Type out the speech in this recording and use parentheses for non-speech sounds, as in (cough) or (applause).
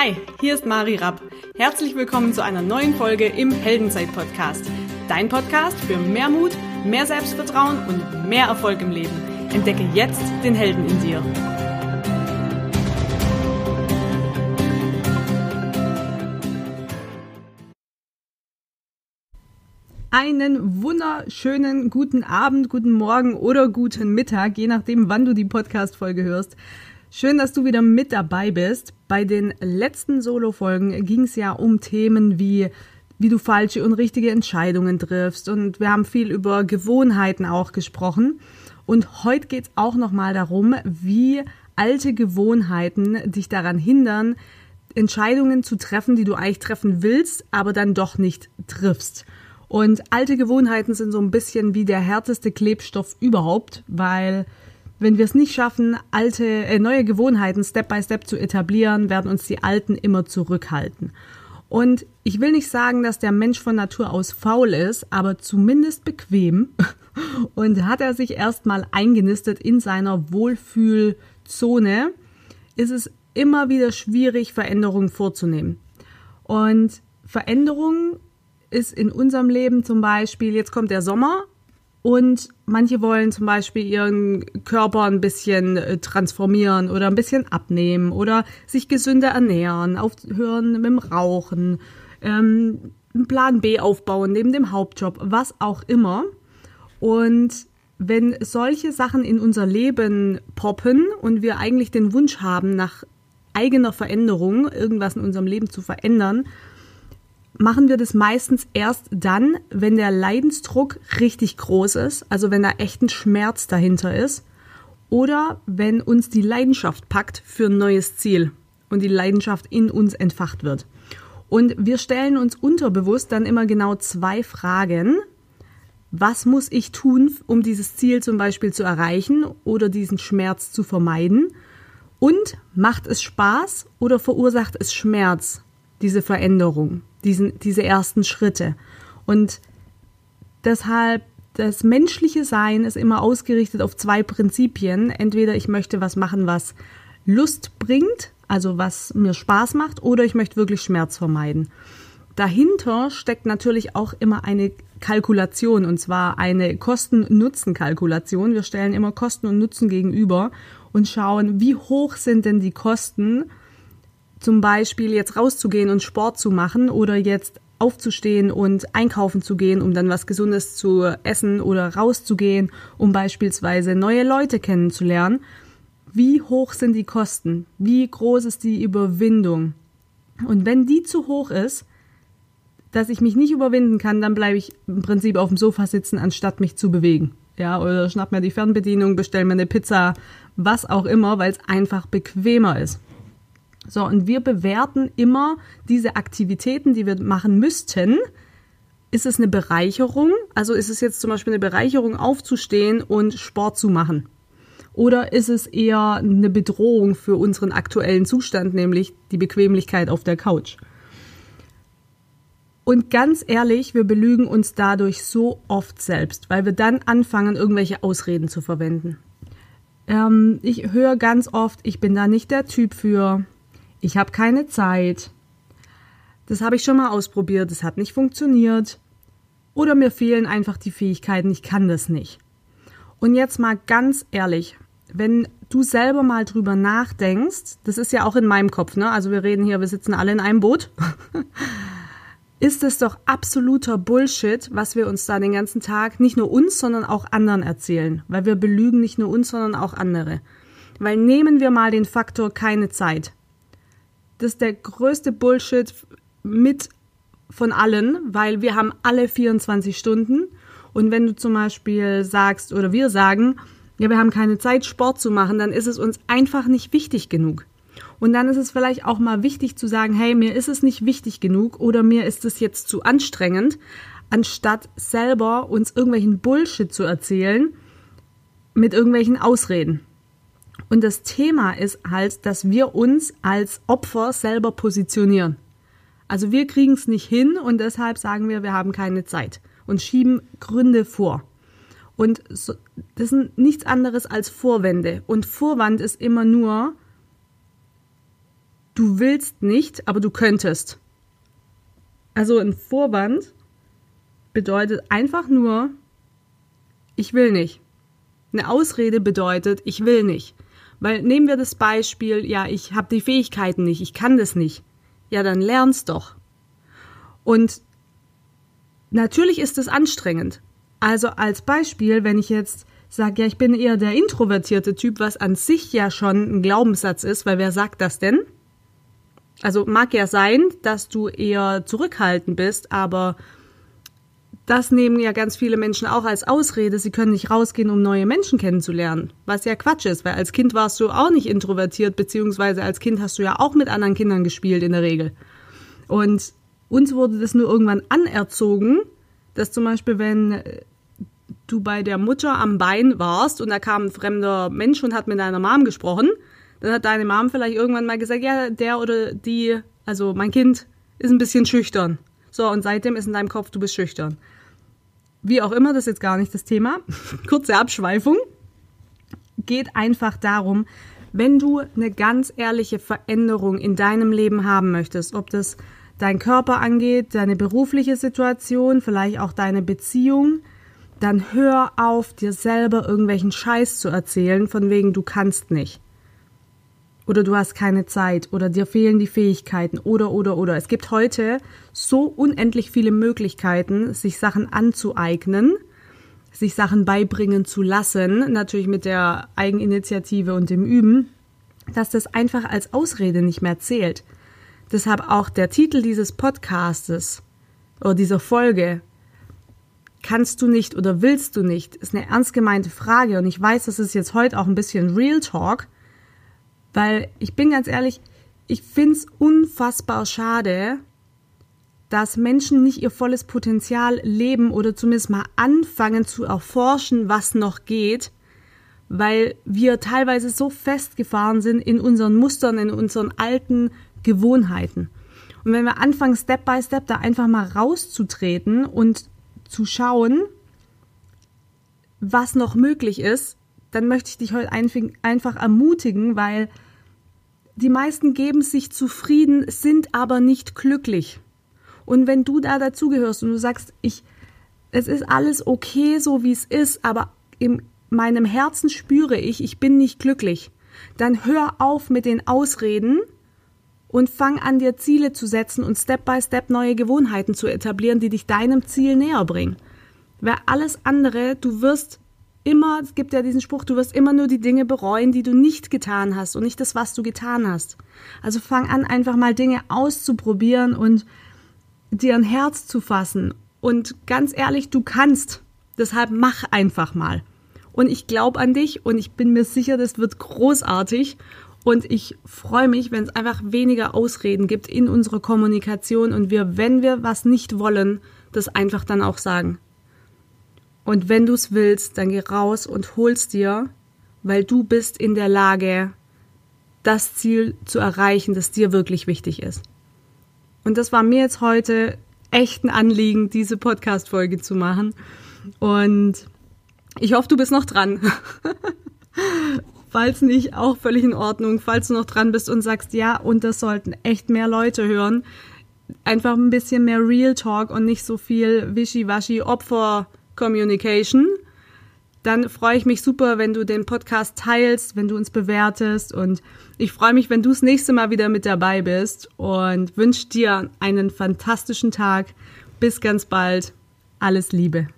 Hi, hier ist Mari Rapp. Herzlich willkommen zu einer neuen Folge im Heldenzeit-Podcast. Dein Podcast für mehr Mut, mehr Selbstvertrauen und mehr Erfolg im Leben. Entdecke jetzt den Helden in dir. Einen wunderschönen guten Abend, guten Morgen oder guten Mittag, je nachdem, wann du die Podcast-Folge hörst. Schön, dass du wieder mit dabei bist. Bei den letzten Solo-Folgen ging es ja um Themen wie wie du falsche und richtige Entscheidungen triffst und wir haben viel über Gewohnheiten auch gesprochen und heute geht es auch nochmal darum, wie alte Gewohnheiten dich daran hindern, Entscheidungen zu treffen, die du eigentlich treffen willst, aber dann doch nicht triffst. Und alte Gewohnheiten sind so ein bisschen wie der härteste Klebstoff überhaupt, weil wenn wir es nicht schaffen, alte, äh, neue Gewohnheiten Step by Step zu etablieren, werden uns die alten immer zurückhalten. Und ich will nicht sagen, dass der Mensch von Natur aus faul ist, aber zumindest bequem. (laughs) Und hat er sich erstmal eingenistet in seiner Wohlfühlzone, ist es immer wieder schwierig, Veränderungen vorzunehmen. Und Veränderung ist in unserem Leben zum Beispiel, jetzt kommt der Sommer und manche wollen zum Beispiel ihren Körper ein bisschen äh, transformieren oder ein bisschen abnehmen oder sich gesünder ernähren, aufhören mit dem Rauchen, ähm, einen Plan B aufbauen neben dem Hauptjob, was auch immer. Und wenn solche Sachen in unser Leben poppen und wir eigentlich den Wunsch haben, nach eigener Veränderung irgendwas in unserem Leben zu verändern, machen wir das meistens erst dann, wenn der Leidensdruck richtig groß ist, also wenn da echt ein Schmerz dahinter ist, oder wenn uns die Leidenschaft packt für ein neues Ziel und die Leidenschaft in uns entfacht wird. Und wir stellen uns unterbewusst dann immer genau zwei Fragen. Was muss ich tun, um dieses Ziel zum Beispiel zu erreichen oder diesen Schmerz zu vermeiden? Und macht es Spaß oder verursacht es Schmerz, diese Veränderung? Diesen, diese ersten Schritte. Und deshalb, das menschliche Sein ist immer ausgerichtet auf zwei Prinzipien. Entweder ich möchte was machen, was Lust bringt, also was mir Spaß macht, oder ich möchte wirklich Schmerz vermeiden. Dahinter steckt natürlich auch immer eine Kalkulation, und zwar eine Kosten-Nutzen-Kalkulation. Wir stellen immer Kosten und Nutzen gegenüber und schauen, wie hoch sind denn die Kosten zum Beispiel jetzt rauszugehen und Sport zu machen oder jetzt aufzustehen und einkaufen zu gehen, um dann was Gesundes zu essen oder rauszugehen, um beispielsweise neue Leute kennenzulernen. Wie hoch sind die Kosten? Wie groß ist die Überwindung? Und wenn die zu hoch ist, dass ich mich nicht überwinden kann, dann bleibe ich im Prinzip auf dem Sofa sitzen, anstatt mich zu bewegen. Ja, oder schnapp mir die Fernbedienung, bestell mir eine Pizza, was auch immer, weil es einfach bequemer ist. So, und wir bewerten immer diese Aktivitäten, die wir machen müssten. Ist es eine Bereicherung? Also ist es jetzt zum Beispiel eine Bereicherung, aufzustehen und Sport zu machen? Oder ist es eher eine Bedrohung für unseren aktuellen Zustand, nämlich die Bequemlichkeit auf der Couch? Und ganz ehrlich, wir belügen uns dadurch so oft selbst, weil wir dann anfangen, irgendwelche Ausreden zu verwenden. Ähm, ich höre ganz oft, ich bin da nicht der Typ für, ich habe keine Zeit. Das habe ich schon mal ausprobiert, das hat nicht funktioniert. Oder mir fehlen einfach die Fähigkeiten, ich kann das nicht. Und jetzt mal ganz ehrlich, wenn du selber mal drüber nachdenkst, das ist ja auch in meinem Kopf, ne? Also wir reden hier, wir sitzen alle in einem Boot. (laughs) ist es doch absoluter Bullshit, was wir uns da den ganzen Tag nicht nur uns, sondern auch anderen erzählen, weil wir belügen nicht nur uns, sondern auch andere. Weil nehmen wir mal den Faktor keine Zeit. Das ist der größte Bullshit mit von allen, weil wir haben alle 24 Stunden. Und wenn du zum Beispiel sagst oder wir sagen, ja, wir haben keine Zeit, Sport zu machen, dann ist es uns einfach nicht wichtig genug. Und dann ist es vielleicht auch mal wichtig zu sagen, hey, mir ist es nicht wichtig genug oder mir ist es jetzt zu anstrengend, anstatt selber uns irgendwelchen Bullshit zu erzählen mit irgendwelchen Ausreden. Und das Thema ist halt, dass wir uns als Opfer selber positionieren. Also wir kriegen es nicht hin und deshalb sagen wir, wir haben keine Zeit und schieben Gründe vor. Und so, das sind nichts anderes als Vorwände. Und Vorwand ist immer nur, du willst nicht, aber du könntest. Also ein Vorwand bedeutet einfach nur, ich will nicht. Eine Ausrede bedeutet, ich will nicht. Weil nehmen wir das Beispiel, ja, ich habe die Fähigkeiten nicht, ich kann das nicht. Ja, dann lern's doch. Und natürlich ist es anstrengend. Also als Beispiel, wenn ich jetzt sage, ja, ich bin eher der introvertierte Typ, was an sich ja schon ein Glaubenssatz ist, weil wer sagt das denn? Also mag ja sein, dass du eher zurückhaltend bist, aber das nehmen ja ganz viele Menschen auch als Ausrede, sie können nicht rausgehen, um neue Menschen kennenzulernen. Was ja Quatsch ist, weil als Kind warst du auch nicht introvertiert, beziehungsweise als Kind hast du ja auch mit anderen Kindern gespielt in der Regel. Und uns wurde das nur irgendwann anerzogen, dass zum Beispiel, wenn du bei der Mutter am Bein warst und da kam ein fremder Mensch und hat mit deiner Mom gesprochen, dann hat deine Mom vielleicht irgendwann mal gesagt, ja, der oder die, also mein Kind ist ein bisschen schüchtern. So, und seitdem ist in deinem Kopf, du bist schüchtern. Wie auch immer, das ist jetzt gar nicht das Thema. (laughs) Kurze Abschweifung. Geht einfach darum, wenn du eine ganz ehrliche Veränderung in deinem Leben haben möchtest, ob das dein Körper angeht, deine berufliche Situation, vielleicht auch deine Beziehung, dann hör auf, dir selber irgendwelchen Scheiß zu erzählen, von wegen du kannst nicht. Oder du hast keine Zeit oder dir fehlen die Fähigkeiten oder oder oder. Es gibt heute so unendlich viele Möglichkeiten, sich Sachen anzueignen, sich Sachen beibringen zu lassen, natürlich mit der Eigeninitiative und dem Üben, dass das einfach als Ausrede nicht mehr zählt. Deshalb auch der Titel dieses Podcastes oder dieser Folge kannst du nicht oder willst du nicht, ist eine ernst gemeinte Frage und ich weiß, das ist jetzt heute auch ein bisschen Real Talk, weil ich bin ganz ehrlich, ich find's unfassbar schade, dass Menschen nicht ihr volles Potenzial leben oder zumindest mal anfangen zu erforschen, was noch geht, weil wir teilweise so festgefahren sind in unseren Mustern, in unseren alten Gewohnheiten. Und wenn wir anfangen, Step by Step da einfach mal rauszutreten und zu schauen, was noch möglich ist, dann möchte ich dich heute einfach ermutigen, weil die meisten geben sich zufrieden, sind aber nicht glücklich. Und wenn du da dazugehörst und du sagst, ich, es ist alles okay, so wie es ist, aber in meinem Herzen spüre ich, ich bin nicht glücklich, dann hör auf mit den Ausreden und fang an, dir Ziele zu setzen und Step by Step neue Gewohnheiten zu etablieren, die dich deinem Ziel näher bringen. Weil alles andere, du wirst immer, es gibt ja diesen Spruch, du wirst immer nur die Dinge bereuen, die du nicht getan hast und nicht das, was du getan hast. Also fang an, einfach mal Dinge auszuprobieren und dir ein Herz zu fassen. Und ganz ehrlich, du kannst. Deshalb mach einfach mal. Und ich glaube an dich und ich bin mir sicher, das wird großartig. Und ich freue mich, wenn es einfach weniger Ausreden gibt in unserer Kommunikation und wir, wenn wir was nicht wollen, das einfach dann auch sagen. Und wenn du es willst, dann geh raus und hol's dir, weil du bist in der Lage, das Ziel zu erreichen, das dir wirklich wichtig ist. Und das war mir jetzt heute echt ein Anliegen, diese Podcast-Folge zu machen. Und ich hoffe, du bist noch dran. (laughs) Falls nicht, auch völlig in Ordnung. Falls du noch dran bist und sagst, ja, und das sollten echt mehr Leute hören. Einfach ein bisschen mehr Real Talk und nicht so viel Wischiwaschi Opfer Communication. Dann freue ich mich super, wenn du den Podcast teilst, wenn du uns bewertest und ich freue mich, wenn du das nächste Mal wieder mit dabei bist und wünsche dir einen fantastischen Tag. Bis ganz bald. Alles Liebe.